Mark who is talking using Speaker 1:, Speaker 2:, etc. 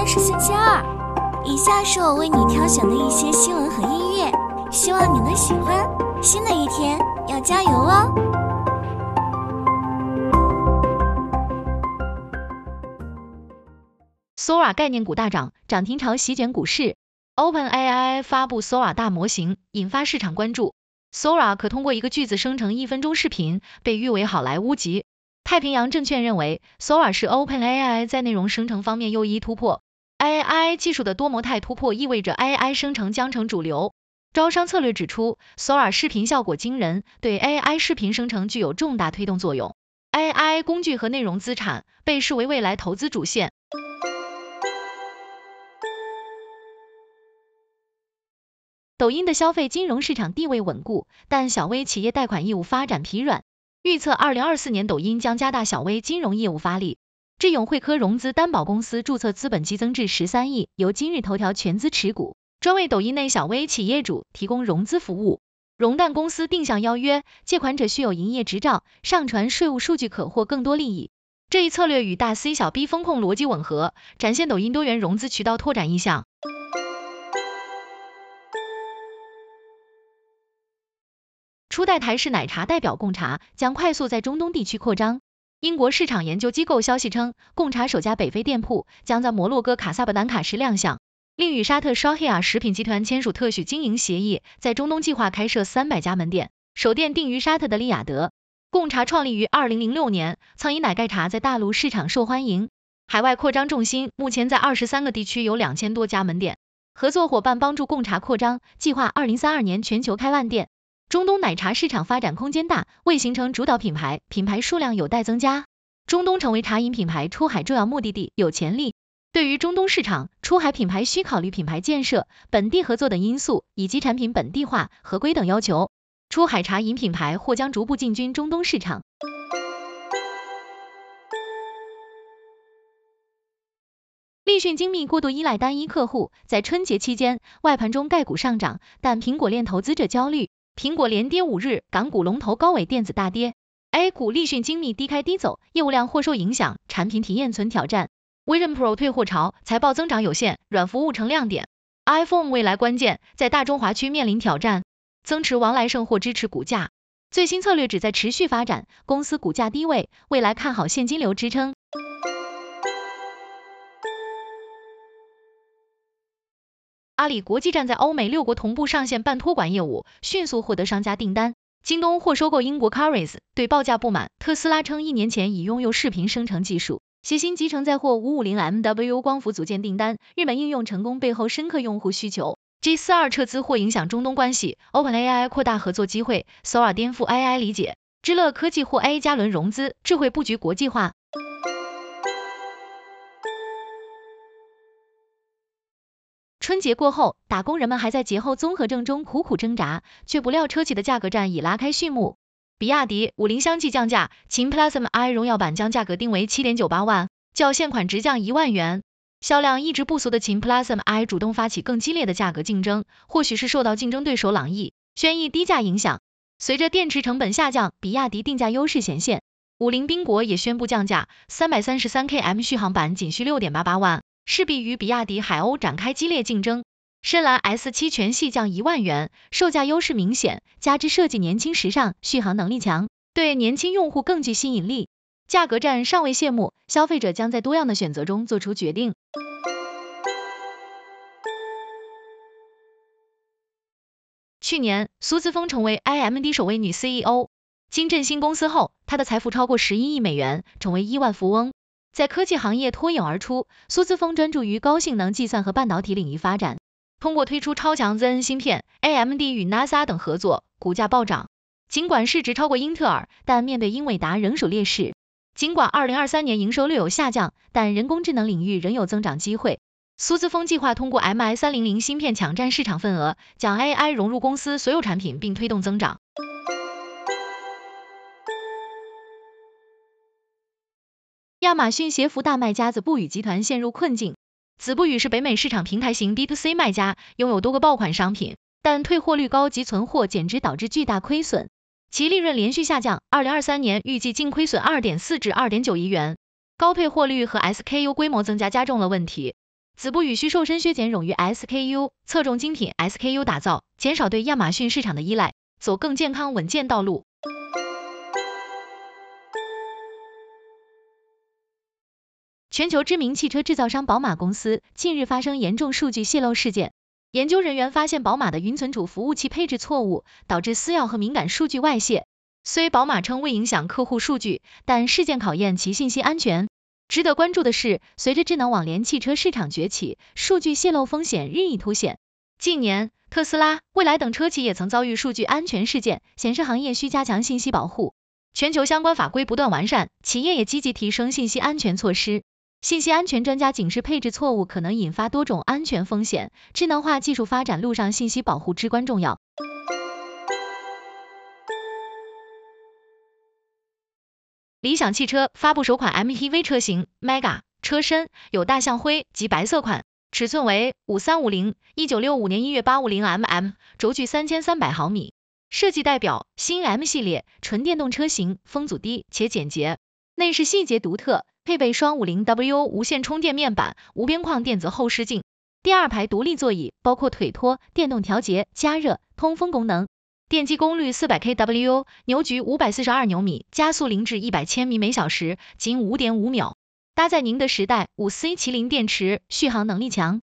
Speaker 1: 天是星期二，以下是我为你挑选的一些新闻和音乐，希望你能喜欢。新的一天要加油哦
Speaker 2: ！Sora 概念股大涨，涨停潮席卷股市。OpenAI 发布 Sora 大模型，引发市场关注。Sora 可通过一个句子生成一分钟视频，被誉为好莱坞级。太平洋证券认为，Sora 是 OpenAI 在内容生成方面又一突破。AI 技术的多模态突破意味着 AI 生成将成主流。招商策略指出，Sora 视频效果惊人，对 AI 视频生成具有重大推动作用。AI 工具和内容资产被视为未来投资主线。抖音的消费金融市场地位稳固，但小微企业贷款业务发展疲软。预测二零二四年，抖音将加大小微金融业务发力。智勇汇科融资担保公司注册资本激增至十三亿，由今日头条全资持股，专为抖音内小微企业主提供融资服务。融贷公司定向邀约借款者需有营业执照，上传税务数据可获更多利益。这一策略与大 C 小 B 风控逻辑吻合，展现抖音多元融资渠道拓展意向。初代台式奶茶代表贡茶将快速在中东地区扩张。英国市场研究机构消息称，贡茶首家北非店铺将在摩洛哥卡萨布兰卡市亮相，另与沙特 Shahia 食品集团签署特许经营协议，在中东计划开设三百家门店，首店定于沙特的利雅得。贡茶创立于二零零六年，曾以奶盖茶在大陆市场受欢迎，海外扩张重心目前在二十三个地区有两千多家门店。合作伙伴帮助贡茶扩张，计划二零三二年全球开万店。中东奶茶市场发展空间大，未形成主导品牌，品牌数量有待增加。中东成为茶饮品牌出海重要目的地，有潜力。对于中东市场，出海品牌需考虑品牌建设、本地合作等因素，以及产品本地化、合规等要求。出海茶饮品牌或将逐步进军中东市场。立讯精密过度依赖单一客户，在春节期间外盘中概股上涨，但苹果链投资者焦虑。苹果连跌五日，港股龙头高伟电子大跌，A 股立讯精密低开低走，业务量或受影响，产品体验存挑战。Vision Pro 退货潮，财报增长有限，软服务成亮点。iPhone 未来关键，在大中华区面临挑战。增持王来胜或支持股价，最新策略旨在持续发展，公司股价低位，未来看好现金流支撑。阿里国际站在欧美六国同步上线半托管业务，迅速获得商家订单。京东或收购英国 Caris，对报价不满。特斯拉称一年前已拥有视频生成技术。协鑫集成在获五五零 MW 光伏组件订单。日本应用成功背后深刻用户需求。G 四二撤资或影响中东关系。OpenAI 扩大合作机会。Sora 颠覆 AI 理解。知乐科技获 A 加轮融资。智慧布局国际化。春节过后，打工人们还在节后综合症中苦苦挣扎，却不料车企的价格战已拉开序幕。比亚迪、五菱相继降价，秦 Plus M-i 荣耀版将价格定为七点九八万，较现款直降一万元。销量一直不俗的秦 Plus M-i 主动发起更激烈的价格竞争，或许是受到竞争对手朗逸轩逸低价影响。随着电池成本下降，比亚迪定价优势显现。五菱缤果也宣布降价，三百三十三 km 续航版仅需六点八八万。势必与比亚迪海鸥展开激烈竞争。深蓝 S7 全系降一万元，售价优势明显，加之设计年轻时尚，续航能力强，对年轻用户更具吸引力。价格战尚未谢幕，消费者将在多样的选择中做出决定。去年，苏姿丰成为 AMD 首位女 CEO，经振兴公司后，她的财富超过十一亿美元，成为亿万富翁。在科技行业脱颖而出，苏姿丰专注于高性能计算和半导体领域发展。通过推出超强 Zen 芯片，AMD 与 NASA 等合作，股价暴涨。尽管市值超过英特尔，但面对英伟达仍属劣势。尽管2023年营收略有下降，但人工智能领域仍有增长机会。苏姿丰计划通过 MI300 芯片抢占市场份额，将 AI 融入公司所有产品，并推动增长。亚马逊鞋服大卖家子不语集团陷入困境。子不语是北美市场平台型 B to C 卖家，拥有多个爆款商品，但退货率高及存货减值导致巨大亏损，其利润连续下降。二零二三年预计净亏损二点四至二点九亿元，高退货率和 SKU 规模增加加重了问题。子不语需瘦身削减冗余 SKU，侧重精品 SKU 打造，减少对亚马逊市场的依赖，走更健康稳健道路。全球知名汽车制造商宝马公司近日发生严重数据泄露事件，研究人员发现宝马的云存储服务器配置错误，导致私钥和敏感数据外泄。虽宝马称未影响客户数据，但事件考验其信息安全。值得关注的是，随着智能网联汽车市场崛起，数据泄露风险日益凸显。近年，特斯拉、蔚来等车企也曾遭遇数据安全事件，显示行业需加强信息保护。全球相关法规不断完善，企业也积极提升信息安全措施。信息安全专家警示，配置错误可能引发多种安全风险，智能化技术发展路上信息保护至关重要。理想汽车发布首款 MPV 车型 Mega，车身有大象灰及白色款，尺寸为五三五零一九六五年一月八五零 mm，轴距三千三百毫米，设计代表新 M 系列纯电动车型，风阻低且简洁，内饰细节独特。配备双五零 W 无线充电面板、无边框电子后视镜，第二排独立座椅，包括腿托、电动调节、加热、通风功能。电机功率四百 kW，扭矩五百四十二牛米，加速零至一百千米每小时仅五点五秒。搭载宁德时代五 C 麒麟电池，续航能力强。